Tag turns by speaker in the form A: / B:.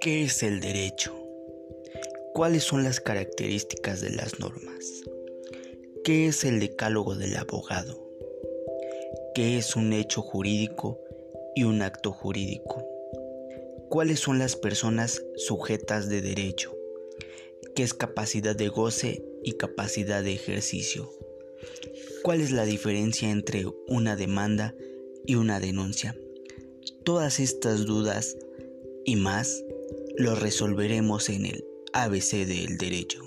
A: ¿Qué es el derecho? ¿Cuáles son las características de las normas? ¿Qué es el decálogo del abogado? ¿Qué es un hecho jurídico y un acto jurídico? ¿Cuáles son las personas sujetas de derecho? ¿Qué es capacidad de goce y capacidad de ejercicio? ¿Cuál es la diferencia entre una demanda y una denuncia? Todas estas dudas y más lo resolveremos en el ABC del derecho.